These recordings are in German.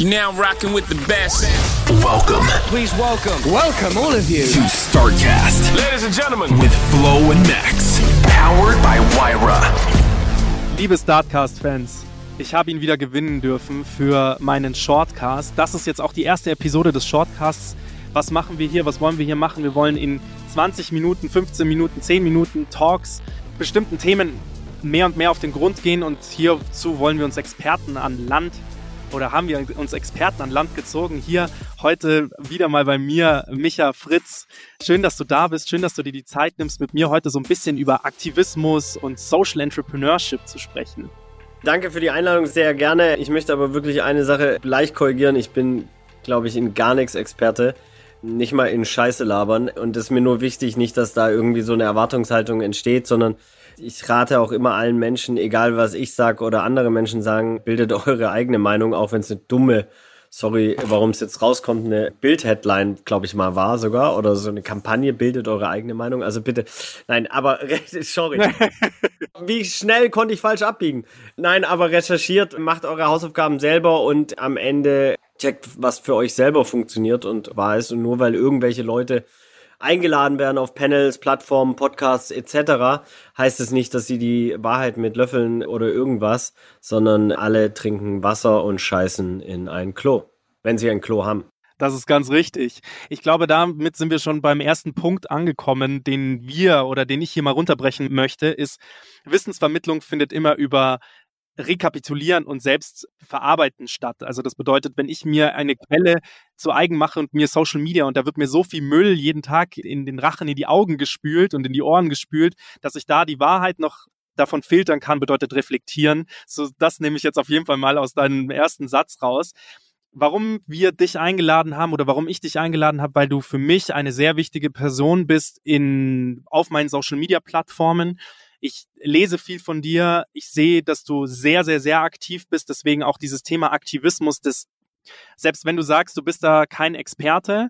You're now rocking with the best. Welcome Please welcome, welcome all of you. to StarCast Ladies and gentlemen, with Flo and Max. Powered by Wyra. Liebe Startcast-Fans, ich habe ihn wieder gewinnen dürfen für meinen Shortcast. Das ist jetzt auch die erste Episode des Shortcasts. Was machen wir hier? Was wollen wir hier machen? Wir wollen in 20 Minuten, 15 Minuten, 10 Minuten Talks bestimmten Themen mehr und mehr auf den Grund gehen und hierzu wollen wir uns Experten an Land oder haben wir uns Experten an Land gezogen. Hier heute wieder mal bei mir, Micha Fritz. Schön, dass du da bist. Schön, dass du dir die Zeit nimmst, mit mir heute so ein bisschen über Aktivismus und Social Entrepreneurship zu sprechen. Danke für die Einladung, sehr gerne. Ich möchte aber wirklich eine Sache leicht korrigieren. Ich bin, glaube ich, in gar nichts Experte. Nicht mal in Scheiße labern. Und es ist mir nur wichtig, nicht, dass da irgendwie so eine Erwartungshaltung entsteht, sondern ich rate auch immer allen Menschen, egal was ich sage oder andere Menschen sagen, bildet eure eigene Meinung, auch wenn es eine dumme, sorry, warum es jetzt rauskommt, eine Bild-Headline, glaube ich mal, war sogar, oder so eine Kampagne, bildet eure eigene Meinung. Also bitte, nein, aber, sorry. Wie schnell konnte ich falsch abbiegen? Nein, aber recherchiert, macht eure Hausaufgaben selber und am Ende checkt, was für euch selber funktioniert und wahr ist. Und nur weil irgendwelche Leute eingeladen werden auf Panels, Plattformen, Podcasts etc., heißt es nicht, dass sie die Wahrheit mit Löffeln oder irgendwas, sondern alle trinken Wasser und scheißen in ein Klo, wenn sie ein Klo haben. Das ist ganz richtig. Ich glaube, damit sind wir schon beim ersten Punkt angekommen, den wir oder den ich hier mal runterbrechen möchte, ist, Wissensvermittlung findet immer über Rekapitulieren und selbst verarbeiten statt. Also das bedeutet, wenn ich mir eine Quelle zu eigen mache und mir Social Media und da wird mir so viel Müll jeden Tag in den Rachen, in die Augen gespült und in die Ohren gespült, dass ich da die Wahrheit noch davon filtern kann, bedeutet reflektieren. So, das nehme ich jetzt auf jeden Fall mal aus deinem ersten Satz raus. Warum wir dich eingeladen haben oder warum ich dich eingeladen habe, weil du für mich eine sehr wichtige Person bist in, auf meinen Social Media Plattformen ich lese viel von dir. Ich sehe, dass du sehr, sehr, sehr aktiv bist. Deswegen auch dieses Thema Aktivismus, das, selbst wenn du sagst, du bist da kein Experte,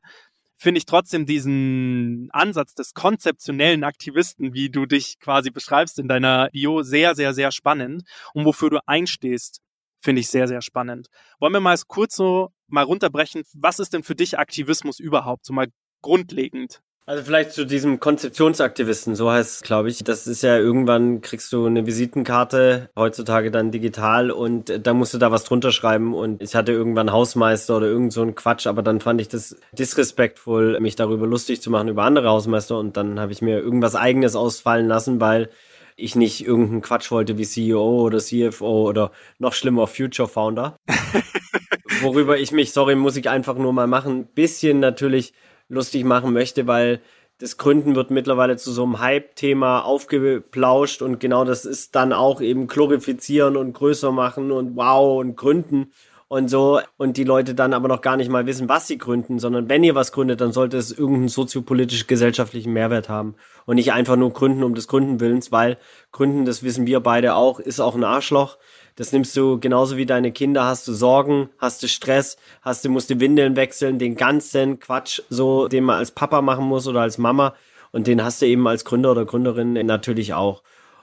finde ich trotzdem diesen Ansatz des konzeptionellen Aktivisten, wie du dich quasi beschreibst in deiner Bio, sehr, sehr, sehr spannend. Und wofür du einstehst, finde ich sehr, sehr spannend. Wollen wir mal kurz so mal runterbrechen, was ist denn für dich Aktivismus überhaupt, so mal grundlegend? Also vielleicht zu diesem Konzeptionsaktivisten, so heißt es, glaube ich. Das ist ja irgendwann kriegst du eine Visitenkarte, heutzutage dann digital und da musst du da was drunter schreiben und ich hatte irgendwann Hausmeister oder irgend so ein Quatsch, aber dann fand ich das disrespektvoll, mich darüber lustig zu machen über andere Hausmeister und dann habe ich mir irgendwas eigenes ausfallen lassen, weil ich nicht irgendeinen Quatsch wollte wie CEO oder CFO oder noch schlimmer Future Founder. Worüber ich mich, sorry, muss ich einfach nur mal machen, bisschen natürlich lustig machen möchte, weil das Gründen wird mittlerweile zu so einem Hype-Thema aufgeplauscht und genau das ist dann auch eben glorifizieren und größer machen und wow und gründen und so und die Leute dann aber noch gar nicht mal wissen, was sie gründen, sondern wenn ihr was gründet, dann sollte es irgendeinen soziopolitisch gesellschaftlichen Mehrwert haben und nicht einfach nur gründen um des Gründen willens, weil gründen, das wissen wir beide auch, ist auch ein Arschloch. Das nimmst du genauso wie deine Kinder, hast du Sorgen, hast du Stress, hast du, musst du Windeln wechseln, den ganzen Quatsch, so, den man als Papa machen muss oder als Mama. Und den hast du eben als Gründer oder Gründerin natürlich auch.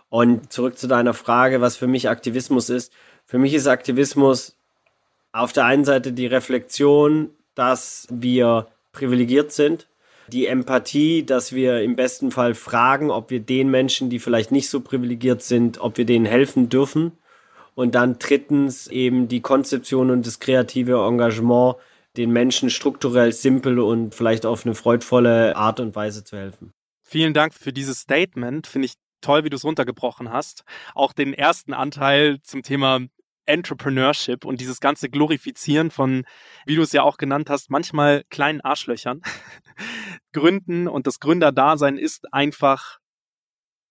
Und zurück zu deiner Frage, was für mich Aktivismus ist. Für mich ist Aktivismus auf der einen Seite die Reflexion, dass wir privilegiert sind, die Empathie, dass wir im besten Fall fragen, ob wir den Menschen, die vielleicht nicht so privilegiert sind, ob wir denen helfen dürfen. Und dann drittens eben die Konzeption und das kreative Engagement, den Menschen strukturell simpel und vielleicht auf eine freudvolle Art und Weise zu helfen. Vielen Dank für dieses Statement. Finde ich toll, wie du es runtergebrochen hast. Auch den ersten Anteil zum Thema Entrepreneurship und dieses ganze Glorifizieren von, wie du es ja auch genannt hast, manchmal kleinen Arschlöchern. Gründen und das Gründerdasein ist einfach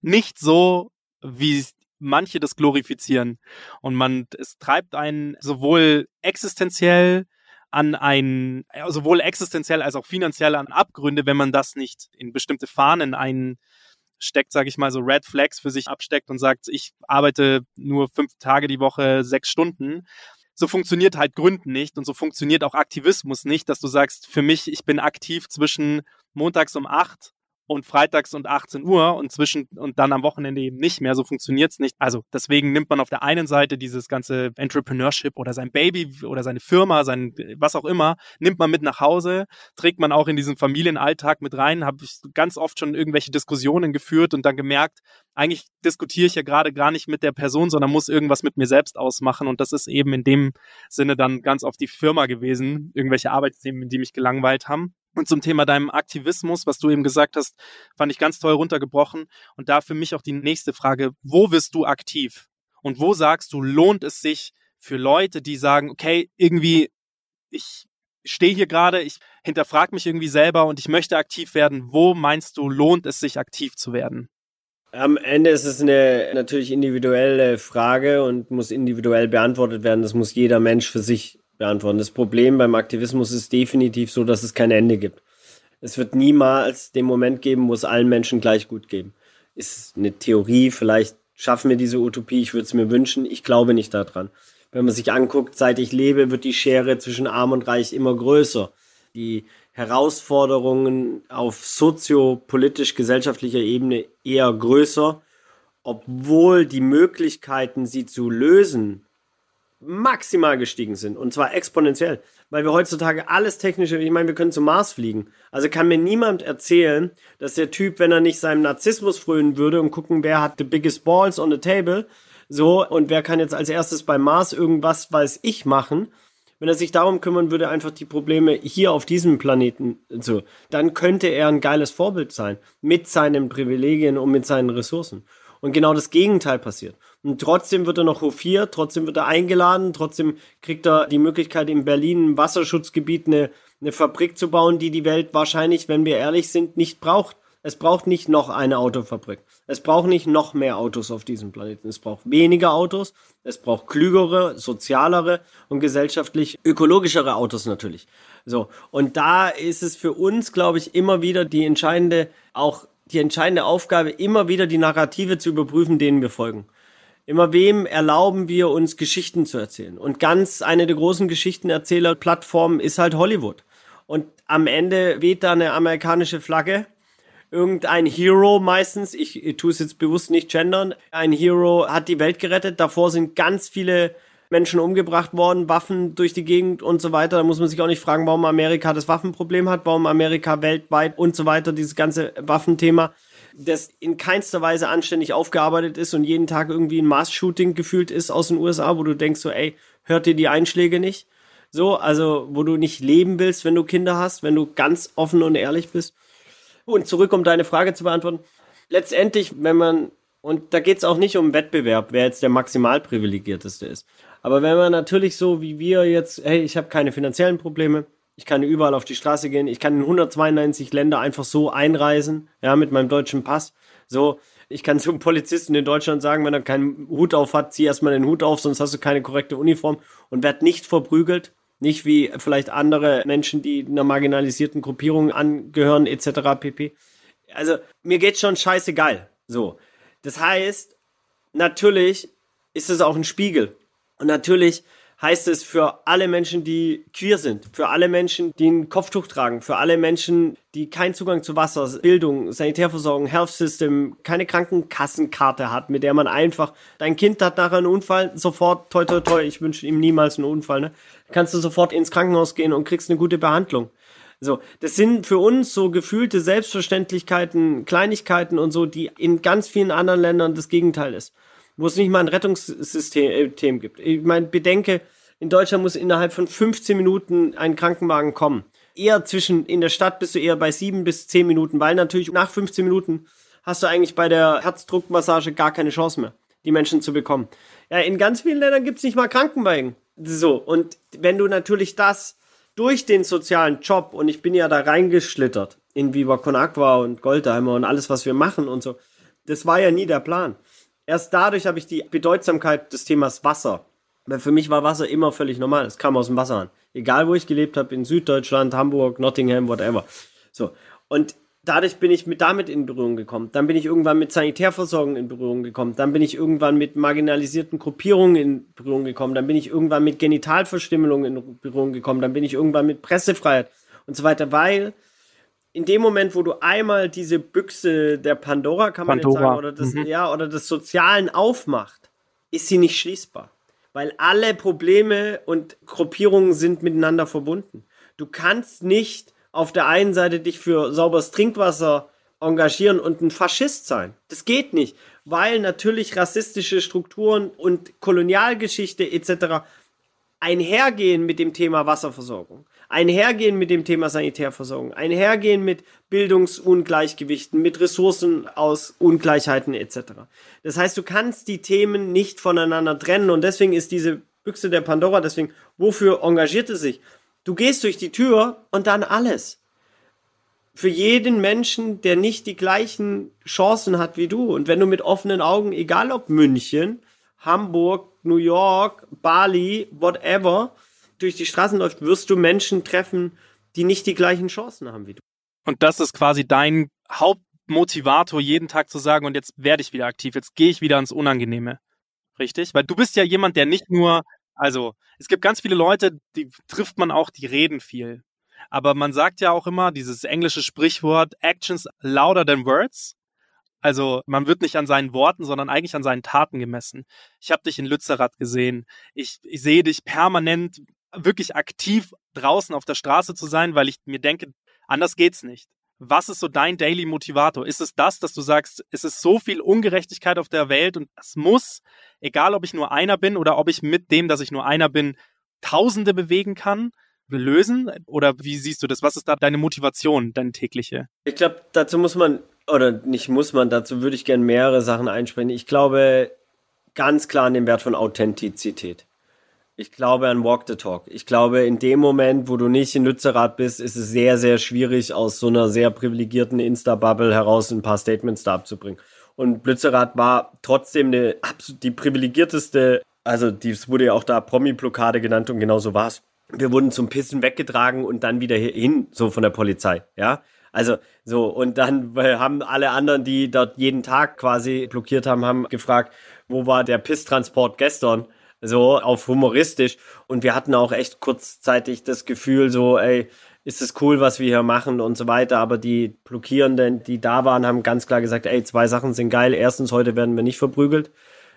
nicht so, wie manche das glorifizieren. Und man, es treibt einen sowohl existenziell an ein, sowohl existenziell als auch finanziell an Abgründe, wenn man das nicht in bestimmte Fahnen einsteckt, sage ich mal, so Red Flags für sich absteckt und sagt, ich arbeite nur fünf Tage die Woche, sechs Stunden. So funktioniert halt Gründen nicht und so funktioniert auch Aktivismus nicht, dass du sagst, für mich, ich bin aktiv zwischen montags um acht und freitags und 18 Uhr und zwischen und dann am Wochenende eben nicht mehr. So funktioniert's nicht. Also deswegen nimmt man auf der einen Seite dieses ganze Entrepreneurship oder sein Baby oder seine Firma, sein was auch immer, nimmt man mit nach Hause, trägt man auch in diesen Familienalltag mit rein. Habe ich ganz oft schon irgendwelche Diskussionen geführt und dann gemerkt, eigentlich diskutiere ich ja gerade gar nicht mit der Person, sondern muss irgendwas mit mir selbst ausmachen. Und das ist eben in dem Sinne dann ganz oft die Firma gewesen, irgendwelche Arbeitsthemen, die mich gelangweilt haben. Und zum Thema deinem Aktivismus, was du eben gesagt hast, fand ich ganz toll runtergebrochen. Und da für mich auch die nächste Frage, wo wirst du aktiv? Und wo sagst du, lohnt es sich für Leute, die sagen, okay, irgendwie, ich stehe hier gerade, ich hinterfrage mich irgendwie selber und ich möchte aktiv werden. Wo meinst du, lohnt es sich aktiv zu werden? Am Ende ist es eine natürlich individuelle Frage und muss individuell beantwortet werden. Das muss jeder Mensch für sich beantworten. Das Problem beim Aktivismus ist definitiv so, dass es kein Ende gibt. Es wird niemals den Moment geben, wo es allen Menschen gleich gut geben. Ist eine Theorie, vielleicht schaffen wir diese Utopie, ich würde es mir wünschen, ich glaube nicht daran. Wenn man sich anguckt, seit ich lebe, wird die Schere zwischen Arm und Reich immer größer. Die Herausforderungen auf soziopolitisch-gesellschaftlicher Ebene eher größer, obwohl die Möglichkeiten, sie zu lösen, maximal gestiegen sind. Und zwar exponentiell. Weil wir heutzutage alles technische, ich meine, wir können zum Mars fliegen. Also kann mir niemand erzählen, dass der Typ, wenn er nicht seinem Narzissmus frönen würde und gucken, wer hat the biggest balls on the table, so, und wer kann jetzt als erstes beim Mars irgendwas, weiß ich, machen, wenn er sich darum kümmern würde, einfach die Probleme hier auf diesem Planeten so, dann könnte er ein geiles Vorbild sein mit seinen Privilegien und mit seinen Ressourcen. Und genau das Gegenteil passiert. Und trotzdem wird er noch hofiert, trotzdem wird er eingeladen, trotzdem kriegt er die Möglichkeit, in Berlin im Wasserschutzgebiet eine, eine Fabrik zu bauen, die die Welt wahrscheinlich, wenn wir ehrlich sind, nicht braucht. Es braucht nicht noch eine Autofabrik. Es braucht nicht noch mehr Autos auf diesem Planeten. Es braucht weniger Autos. Es braucht klügere, sozialere und gesellschaftlich ökologischere Autos natürlich. So. Und da ist es für uns, glaube ich, immer wieder die entscheidende, auch die entscheidende Aufgabe, immer wieder die Narrative zu überprüfen, denen wir folgen. Immer wem erlauben wir uns Geschichten zu erzählen? Und ganz eine der großen Geschichtenerzählerplattformen ist halt Hollywood. Und am Ende weht da eine amerikanische Flagge. Irgendein Hero meistens, ich, tue es jetzt bewusst nicht gendern, ein Hero hat die Welt gerettet. Davor sind ganz viele Menschen umgebracht worden, Waffen durch die Gegend und so weiter. Da muss man sich auch nicht fragen, warum Amerika das Waffenproblem hat, warum Amerika weltweit und so weiter, dieses ganze Waffenthema das in keinster Weise anständig aufgearbeitet ist und jeden Tag irgendwie ein Mass-Shooting gefühlt ist aus den USA, wo du denkst so, ey, hört dir die Einschläge nicht? So, also wo du nicht leben willst, wenn du Kinder hast, wenn du ganz offen und ehrlich bist. Und zurück, um deine Frage zu beantworten. Letztendlich, wenn man, und da geht es auch nicht um Wettbewerb, wer jetzt der maximal privilegierteste ist. Aber wenn man natürlich so wie wir jetzt, hey, ich habe keine finanziellen Probleme, ich kann überall auf die Straße gehen. Ich kann in 192 Länder einfach so einreisen, ja, mit meinem deutschen Pass. So, ich kann zum Polizisten in Deutschland sagen, wenn er keinen Hut auf hat, zieh erstmal den Hut auf, sonst hast du keine korrekte Uniform und werd nicht verprügelt. Nicht wie vielleicht andere Menschen, die einer marginalisierten Gruppierung angehören, etc. pp. Also, mir geht's schon scheißegal. So. Das heißt, natürlich ist es auch ein Spiegel. Und natürlich heißt es für alle Menschen, die queer sind, für alle Menschen, die ein Kopftuch tragen, für alle Menschen, die keinen Zugang zu Wasser, Bildung, Sanitärversorgung, Health System, keine Krankenkassenkarte hat, mit der man einfach, dein Kind hat nachher einen Unfall, sofort, toi, toi, toi, ich wünsche ihm niemals einen Unfall, ne? Kannst du sofort ins Krankenhaus gehen und kriegst eine gute Behandlung. So, das sind für uns so gefühlte Selbstverständlichkeiten, Kleinigkeiten und so, die in ganz vielen anderen Ländern das Gegenteil ist wo es nicht mal ein Rettungssystem gibt. Ich meine, bedenke, in Deutschland muss innerhalb von 15 Minuten ein Krankenwagen kommen. Eher zwischen, in der Stadt bist du eher bei 7 bis 10 Minuten, weil natürlich nach 15 Minuten hast du eigentlich bei der Herzdruckmassage gar keine Chance mehr, die Menschen zu bekommen. Ja, in ganz vielen Ländern gibt es nicht mal Krankenwagen. So, und wenn du natürlich das durch den sozialen Job, und ich bin ja da reingeschlittert in Viva Con Aqua und Goldheimer und alles, was wir machen und so, das war ja nie der Plan Erst dadurch habe ich die Bedeutsamkeit des Themas Wasser. Weil für mich war Wasser immer völlig normal. Es kam aus dem Wasser an. Egal, wo ich gelebt habe, in Süddeutschland, Hamburg, Nottingham, whatever. So. Und dadurch bin ich mit damit in Berührung gekommen. Dann bin ich irgendwann mit Sanitärversorgung in Berührung gekommen. Dann bin ich irgendwann mit marginalisierten Gruppierungen in Berührung gekommen. Dann bin ich irgendwann mit Genitalverstümmelung in Berührung gekommen. Dann bin ich irgendwann mit Pressefreiheit und so weiter, weil in dem Moment, wo du einmal diese Büchse der Pandora, kann man Pandora. jetzt sagen, oder des, Mhm. ja, oder des Sozialen aufmacht, ist sie nicht schließbar. Weil alle Probleme und Gruppierungen sind miteinander verbunden. Du kannst nicht auf der einen Seite dich für sauberes Trinkwasser engagieren und ein Faschist sein. Das geht nicht, weil natürlich rassistische Strukturen und Kolonialgeschichte etc. einhergehen mit dem Thema Wasserversorgung, einhergehen mit dem Thema Sanitärversorgung, einhergehen mit Bildungsungleichgewichten, mit Ressourcen aus Ungleichheiten etc. Das heißt, du kannst die Themen nicht voneinander trennen und deswegen ist diese Büchse der Pandora, deswegen, wofür engagiert es sich? Du gehst durch die Tür und dann alles. Für jeden Menschen, der nicht die gleichen Chancen hat wie du. Und wenn du mit offenen Augen, egal ob München, Hamburg, New York, Bali, whatever, durch die Straßen läuft, wirst du Menschen treffen, die nicht die gleichen Chancen haben wie du. Und das ist quasi dein Hauptmotivator, jeden Tag zu sagen, und jetzt werde ich wieder aktiv, jetzt gehe ich wieder ins Unangenehme. Richtig? Weil du bist ja jemand, der nicht nur, also es gibt ganz viele Leute, die trifft man auch, die reden viel. Aber man sagt ja auch immer dieses englische Sprichwort, Actions louder than words. Also man wird nicht an seinen Worten, sondern eigentlich an seinen Taten gemessen. Ich habe dich in Lützerath gesehen. Ich, ich sehe dich permanent wirklich aktiv draußen auf der Straße zu sein, weil ich mir denke, anders geht's nicht. Was ist so dein Daily Motivator? Ist es das, dass du sagst, es ist so viel Ungerechtigkeit auf der Welt und es muss, egal ob ich nur einer bin oder ob ich mit dem, dass ich nur einer bin, Tausende bewegen kann, lösen? Oder wie siehst du das? Was ist da deine Motivation, deine tägliche? Ich glaube, dazu muss man, oder nicht muss man, dazu würde ich gerne mehrere Sachen einsprechen. Ich glaube ganz klar an den Wert von Authentizität. Ich glaube an Walk the Talk. Ich glaube, in dem Moment, wo du nicht in Lützerath bist, ist es sehr, sehr schwierig, aus so einer sehr privilegierten Insta-Bubble heraus ein paar Statements da abzubringen. Und Lützerath war trotzdem eine, die privilegierteste, also dies wurde ja auch da Promi-Blockade genannt und genau so war es. Wir wurden zum Pissen weggetragen und dann wieder hin, so von der Polizei, ja. Also so, und dann haben alle anderen, die dort jeden Tag quasi blockiert haben, haben gefragt, wo war der Pisstransport gestern? So auf humoristisch. Und wir hatten auch echt kurzzeitig das Gefühl, so, ey, ist es cool, was wir hier machen und so weiter. Aber die Blockierenden, die da waren, haben ganz klar gesagt, ey, zwei Sachen sind geil. Erstens, heute werden wir nicht verprügelt.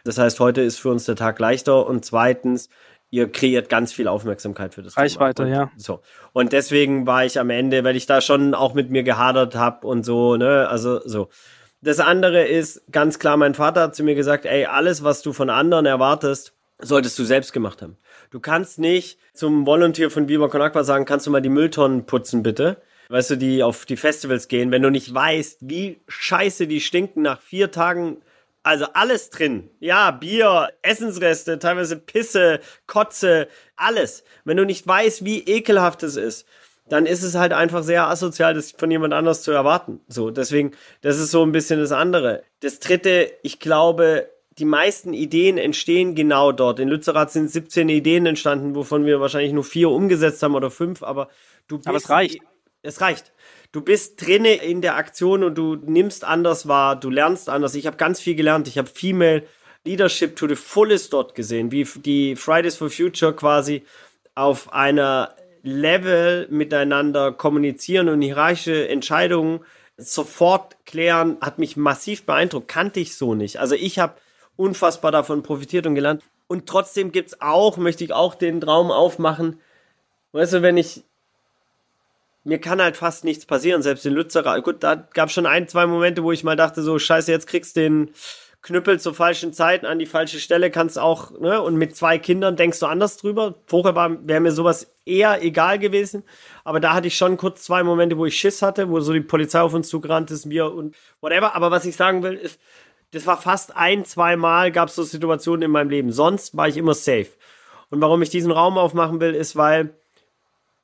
Das heißt, heute ist für uns der Tag leichter. Und zweitens, ihr kreiert ganz viel Aufmerksamkeit für das Reichweite, Thema. Ja. So. Und deswegen war ich am Ende, weil ich da schon auch mit mir gehadert habe und so, ne, also so. Das andere ist ganz klar, mein Vater hat zu mir gesagt, ey, alles, was du von anderen erwartest, solltest du selbst gemacht haben. Du kannst nicht zum Volunteer von Viva Con Aqua sagen, kannst du mal die Mülltonnen putzen, bitte? Weißt du, die auf die Festivals gehen, wenn du nicht weißt, wie scheiße die stinken nach vier Tagen also alles drin. Ja, Bier, Essensreste, teilweise Pisse, Kotze, alles. Wenn du nicht weißt, wie ekelhaft es ist, dann ist es halt einfach sehr asozial, das von jemand anders zu erwarten. So, deswegen, das ist so ein bisschen das andere. Das dritte, ich glaube, die meisten Ideen entstehen genau dort. In Lützerath sind 17 Ideen entstanden, wovon wir wahrscheinlich nur vier umgesetzt haben oder fünf, aber du bist, Aber es reicht. Es reicht. Du bist drinne in der Aktion und du nimmst anders wahr, du lernst anders. Ich habe ganz viel gelernt. Ich habe Female Leadership to the fullest dort gesehen, wie die Fridays for Future quasi auf einer Level miteinander kommunizieren und hierarchische Entscheidungen sofort klären, hat mich massiv beeindruckt. Kannte ich so nicht. Also ich habe unfassbar davon profitiert und gelernt. Und trotzdem gibt's auch, möchte ich auch den Traum aufmachen, weißt du, wenn ich mir kann halt fast nichts passieren, selbst in Lützerath. Gut, da gab schon ein, zwei Momente, wo ich mal dachte, so, scheiße, jetzt kriegst du den Knüppel zur falschen Zeit an die falsche Stelle, kannst auch, ne, und mit zwei Kindern denkst du anders drüber. Vorher wäre mir sowas eher egal gewesen. Aber da hatte ich schon kurz zwei Momente, wo ich Schiss hatte, wo so die Polizei auf uns zugerannt ist, wir und whatever. Aber was ich sagen will, ist, das war fast ein, zwei Mal gab es so Situationen in meinem Leben. Sonst war ich immer safe. Und warum ich diesen Raum aufmachen will, ist, weil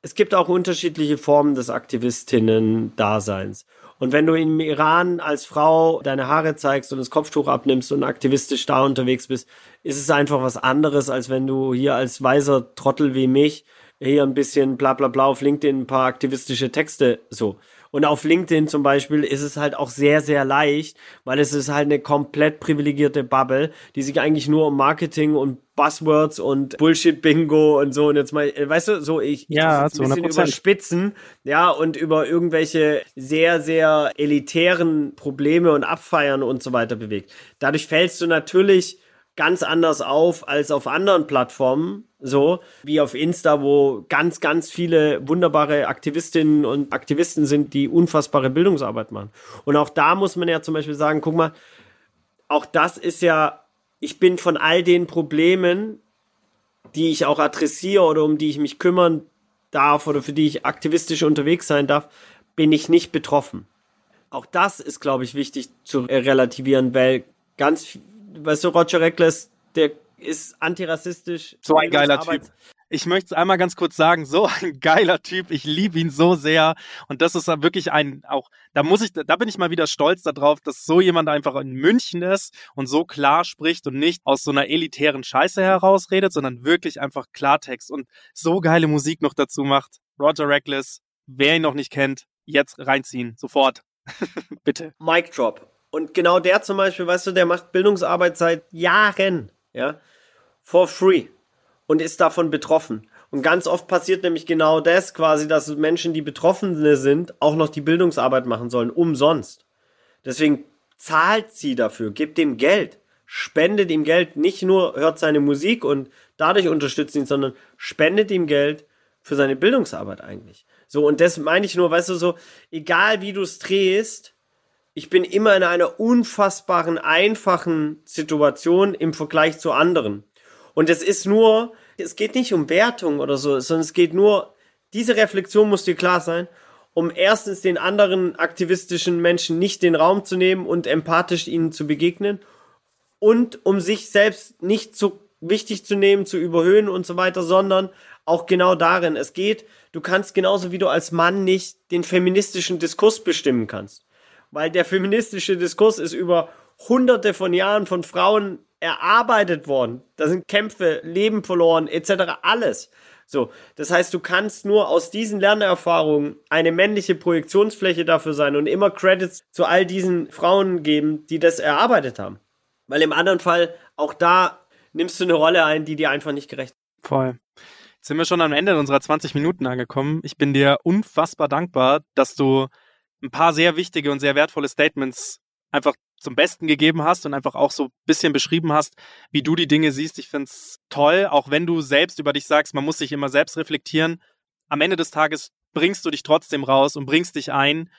es gibt auch unterschiedliche Formen des Aktivistinnen-Daseins. Und wenn du im Iran als Frau deine Haare zeigst und das Kopftuch abnimmst und aktivistisch da unterwegs bist, ist es einfach was anderes, als wenn du hier als weiser Trottel wie mich hier ein bisschen bla bla bla auf LinkedIn ein paar aktivistische Texte so. Und auf LinkedIn zum Beispiel ist es halt auch sehr, sehr leicht, weil es ist halt eine komplett privilegierte Bubble, die sich eigentlich nur um Marketing und Buzzwords und Bullshit-Bingo und so und jetzt mal, äh, weißt du, so ich, ich Ja, ein bisschen 200%. überspitzen, ja, und über irgendwelche sehr, sehr elitären Probleme und Abfeiern und so weiter bewegt. Dadurch fällst du natürlich ganz anders auf als auf anderen Plattformen, so wie auf Insta, wo ganz, ganz viele wunderbare Aktivistinnen und Aktivisten sind, die unfassbare Bildungsarbeit machen. Und auch da muss man ja zum Beispiel sagen, guck mal, auch das ist ja, ich bin von all den Problemen, die ich auch adressiere oder um die ich mich kümmern darf oder für die ich aktivistisch unterwegs sein darf, bin ich nicht betroffen. Auch das ist, glaube ich, wichtig zu relativieren, weil ganz, weißt du, Roger Reckless, der ist antirassistisch. So ein geiler Arbeit- Typ. Ich möchte es einmal ganz kurz sagen, so ein geiler Typ, ich liebe ihn so sehr und das ist wirklich ein auch da muss ich da bin ich mal wieder stolz darauf, dass so jemand einfach in München ist und so klar spricht und nicht aus so einer elitären Scheiße herausredet, sondern wirklich einfach Klartext und so geile Musik noch dazu macht. Roger Reckless, wer ihn noch nicht kennt, jetzt reinziehen, sofort. Bitte. Mic Drop. Und genau der zum Beispiel, weißt du, der macht Bildungsarbeit seit Jahren, ja, for free und ist davon betroffen. Und ganz oft passiert nämlich genau das quasi, dass Menschen, die Betroffene sind, auch noch die Bildungsarbeit machen sollen, umsonst. Deswegen zahlt sie dafür, gibt ihm Geld, spendet ihm Geld, nicht nur hört seine Musik und dadurch unterstützt ihn, sondern spendet ihm Geld für seine Bildungsarbeit eigentlich. So, und das meine ich nur, weißt du, so, egal wie du es drehst, ich bin immer in einer unfassbaren, einfachen Situation im Vergleich zu anderen. Und es ist nur, es geht nicht um Wertung oder so, sondern es geht nur, diese Reflexion muss dir klar sein, um erstens den anderen aktivistischen Menschen nicht den Raum zu nehmen und empathisch ihnen zu begegnen und um sich selbst nicht zu wichtig zu nehmen, zu überhöhen und so weiter, sondern auch genau darin. Es geht, du kannst genauso wie du als Mann nicht den feministischen Diskurs bestimmen kannst. Weil der feministische Diskurs ist über hunderte von Jahren von Frauen erarbeitet worden. Da sind Kämpfe, Leben verloren, etc. alles. So, das heißt, du kannst nur aus diesen Lernerfahrungen eine männliche Projektionsfläche dafür sein und immer Credits zu all diesen Frauen geben, die das erarbeitet haben. Weil im anderen Fall, auch da nimmst du eine Rolle ein, die dir einfach nicht gerecht Voll. Jetzt sind wir schon am Ende unserer 20 Minuten angekommen. Ich bin dir unfassbar dankbar, dass du ein paar sehr wichtige und sehr wertvolle Statements einfach zum Besten gegeben hast und einfach auch so ein bisschen beschrieben hast, wie du die Dinge siehst. Ich finde es toll, auch wenn du selbst über dich sagst, man muss sich immer selbst reflektieren. Am Ende des Tages bringst du dich trotzdem raus und bringst dich ein.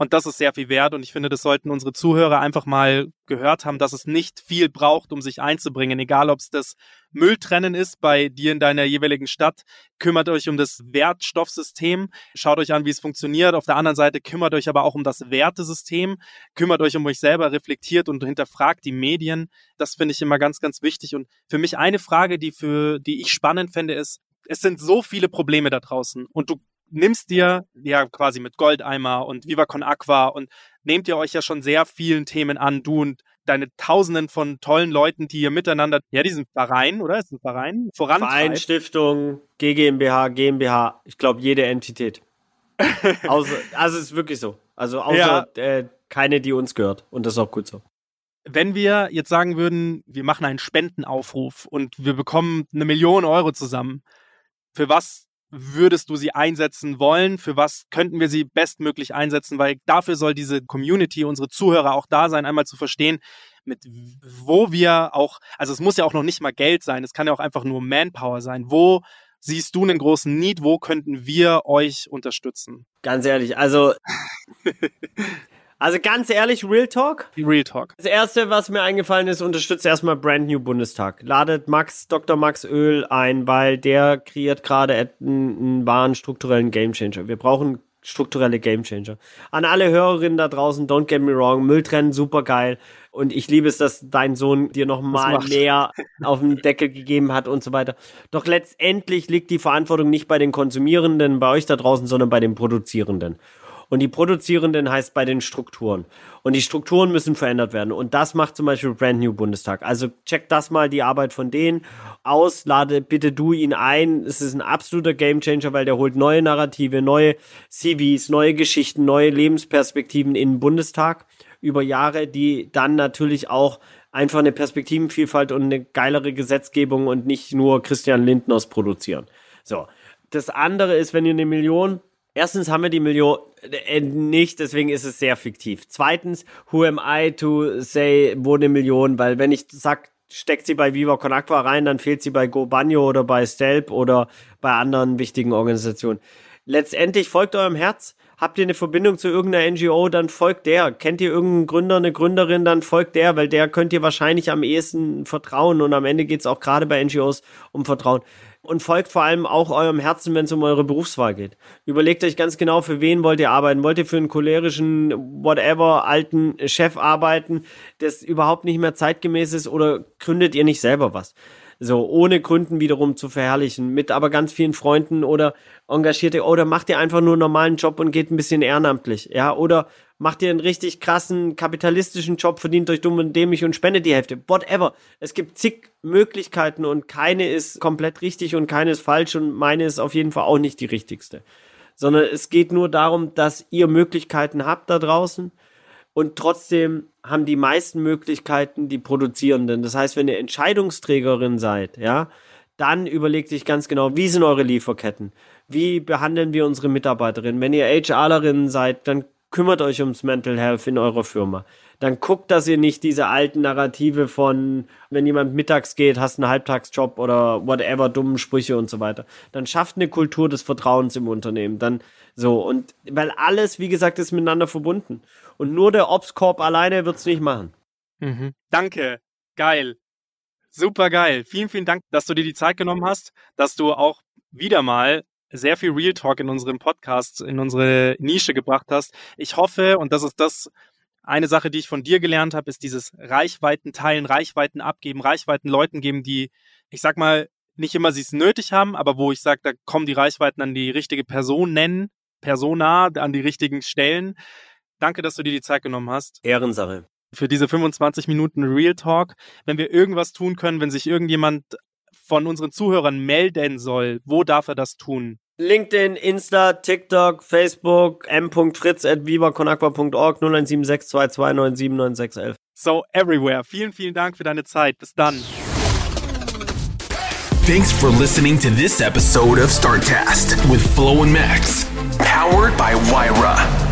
Und das ist sehr viel wert. Und ich finde, das sollten unsere Zuhörer einfach mal gehört haben, dass es nicht viel braucht, um sich einzubringen. Egal, ob es das Mülltrennen ist bei dir in deiner jeweiligen Stadt. Kümmert euch um das Wertstoffsystem. Schaut euch an, wie es funktioniert. Auf der anderen Seite kümmert euch aber auch um das Wertesystem. Kümmert euch um euch selber, reflektiert und hinterfragt die Medien. Das finde ich immer ganz, ganz wichtig. Und für mich eine Frage, die für, die ich spannend fände, ist, es sind so viele Probleme da draußen und du nimmst dir ja quasi mit Goldeimer und Viva Con Aqua und nehmt ihr euch ja schon sehr vielen Themen an, du und deine Tausenden von tollen Leuten, die ihr miteinander, ja, diesen Verein, oder? Ist ein Verein? Verein. Stiftung, GmbH, GmbH, ich glaube jede Entität. außer, also es ist wirklich so. Also außer äh, keine, die uns gehört. Und das ist auch gut so. Wenn wir jetzt sagen würden, wir machen einen Spendenaufruf und wir bekommen eine Million Euro zusammen, für was würdest du sie einsetzen wollen? Für was könnten wir sie bestmöglich einsetzen? Weil dafür soll diese Community, unsere Zuhörer auch da sein, einmal zu verstehen, mit wo wir auch, also es muss ja auch noch nicht mal Geld sein, es kann ja auch einfach nur Manpower sein. Wo siehst du einen großen Need? Wo könnten wir euch unterstützen? Ganz ehrlich, also. also ganz ehrlich, Real Talk. Real Talk. Das erste, was mir eingefallen ist, unterstützt erstmal Brand New Bundestag. Ladet Max, Dr. Max Öl ein, weil der kreiert gerade einen, einen wahren strukturellen Gamechanger. Wir brauchen strukturelle Gamechanger. An alle Hörerinnen da draußen, don't get me wrong, Mülltrennen super geil. Und ich liebe es, dass dein Sohn dir noch mal macht. mehr auf den Deckel gegeben hat und so weiter. Doch letztendlich liegt die Verantwortung nicht bei den Konsumierenden, bei euch da draußen, sondern bei den Produzierenden. Und die Produzierenden heißt bei den Strukturen. Und die Strukturen müssen verändert werden. Und das macht zum Beispiel Brand New Bundestag. Also check das mal die Arbeit von denen aus, lade bitte du ihn ein. Es ist ein absoluter Gamechanger, weil der holt neue Narrative, neue CVs, neue Geschichten, neue Lebensperspektiven in den Bundestag über Jahre, die dann natürlich auch einfach eine Perspektivenvielfalt und eine geilere Gesetzgebung und nicht nur Christian Lindners produzieren. So. Das andere ist, wenn ihr eine Million Erstens haben wir die Million äh, nicht, deswegen ist es sehr fiktiv. Zweitens, who am I to say, wo eine Million? Weil wenn ich sag, steckt sie bei Viva Con Aqua rein, dann fehlt sie bei Go Banjo oder bei Stelp oder bei anderen wichtigen Organisationen. Letztendlich folgt eurem Herz. Habt ihr eine Verbindung zu irgendeiner NGO, dann folgt der. Kennt ihr irgendeinen Gründer, eine Gründerin, dann folgt der, weil der könnt ihr wahrscheinlich am ehesten vertrauen. Und am Ende geht es auch gerade bei NGOs um Vertrauen und folgt vor allem auch eurem Herzen, wenn es um eure Berufswahl geht. Überlegt euch ganz genau, für wen wollt ihr arbeiten. Wollt ihr für einen cholerischen, whatever, alten Chef arbeiten, das überhaupt nicht mehr zeitgemäß ist oder gründet ihr nicht selber was? So, ohne Gründen wiederum zu verherrlichen, mit aber ganz vielen Freunden oder engagierte, oder macht ihr einfach nur einen normalen Job und geht ein bisschen ehrenamtlich, ja, oder macht ihr einen richtig krassen kapitalistischen Job, verdient euch dumm und dämlich und spendet die Hälfte. Whatever. Es gibt zig Möglichkeiten und keine ist komplett richtig und keine ist falsch und meine ist auf jeden Fall auch nicht die richtigste. Sondern es geht nur darum, dass ihr Möglichkeiten habt da draußen und trotzdem haben die meisten Möglichkeiten die Produzierenden. Das heißt, wenn ihr Entscheidungsträgerin seid, ja, dann überlegt sich ganz genau, wie sind eure Lieferketten? Wie behandeln wir unsere Mitarbeiterinnen? Wenn ihr HRlerin seid, dann kümmert euch ums Mental Health in eurer Firma. Dann guckt, dass ihr nicht diese alten Narrative von, wenn jemand mittags geht, hast einen Halbtagsjob oder whatever, dummen Sprüche und so weiter. Dann schafft eine Kultur des Vertrauens im Unternehmen. Dann so. Und weil alles, wie gesagt, ist miteinander verbunden. Und nur der Ops-Corp alleine wird's nicht machen. Mhm. Danke. Geil. Super geil. Vielen, vielen Dank, dass du dir die Zeit genommen hast, dass du auch wieder mal sehr viel Real Talk in unserem Podcast, in unsere Nische gebracht hast. Ich hoffe, und das ist das, eine Sache, die ich von dir gelernt habe, ist dieses Reichweiten teilen, Reichweiten abgeben, Reichweiten Leuten geben, die, ich sag mal, nicht immer sie es nötig haben, aber wo ich sage, da kommen die Reichweiten an die richtige Person nennen, Persona, an die richtigen Stellen. Danke, dass du dir die Zeit genommen hast. Ehrensache. Für diese 25 Minuten Real Talk. Wenn wir irgendwas tun können, wenn sich irgendjemand von unseren Zuhörern melden soll, wo darf er das tun? LinkedIn, Insta, TikTok, Facebook, m.fritz at vivaconagua.org 017622979611. So everywhere. Vielen, vielen Dank für deine Zeit. Bis dann. Thanks for listening to this episode of Startcast with Flo and Max, powered by Wyra.